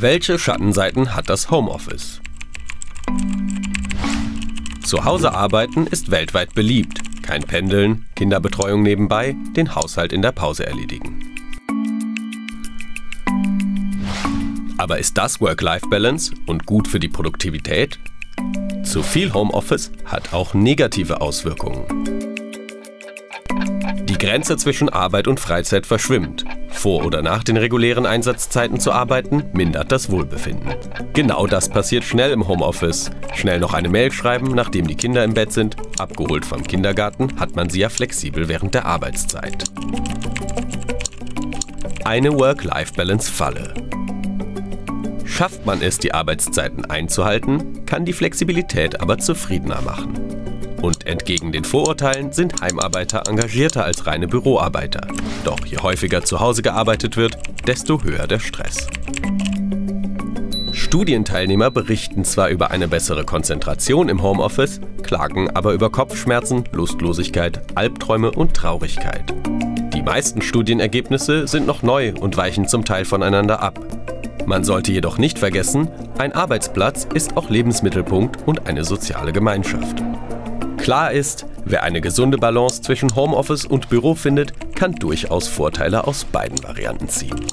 Welche Schattenseiten hat das Homeoffice? Zu Hause arbeiten ist weltweit beliebt. Kein Pendeln, Kinderbetreuung nebenbei, den Haushalt in der Pause erledigen. Aber ist das Work-Life-Balance und gut für die Produktivität? Zu viel Homeoffice hat auch negative Auswirkungen. Die Grenze zwischen Arbeit und Freizeit verschwimmt. Vor oder nach den regulären Einsatzzeiten zu arbeiten, mindert das Wohlbefinden. Genau das passiert schnell im Homeoffice. Schnell noch eine Mail schreiben, nachdem die Kinder im Bett sind. Abgeholt vom Kindergarten hat man sie ja flexibel während der Arbeitszeit. Eine Work-Life-Balance-Falle. Schafft man es, die Arbeitszeiten einzuhalten, kann die Flexibilität aber zufriedener machen. Und entgegen den Vorurteilen sind Heimarbeiter engagierter als reine Büroarbeiter. Doch je häufiger zu Hause gearbeitet wird, desto höher der Stress. Studienteilnehmer berichten zwar über eine bessere Konzentration im Homeoffice, klagen aber über Kopfschmerzen, Lustlosigkeit, Albträume und Traurigkeit. Die meisten Studienergebnisse sind noch neu und weichen zum Teil voneinander ab. Man sollte jedoch nicht vergessen, ein Arbeitsplatz ist auch Lebensmittelpunkt und eine soziale Gemeinschaft. Klar ist, wer eine gesunde Balance zwischen Homeoffice und Büro findet, kann durchaus Vorteile aus beiden Varianten ziehen.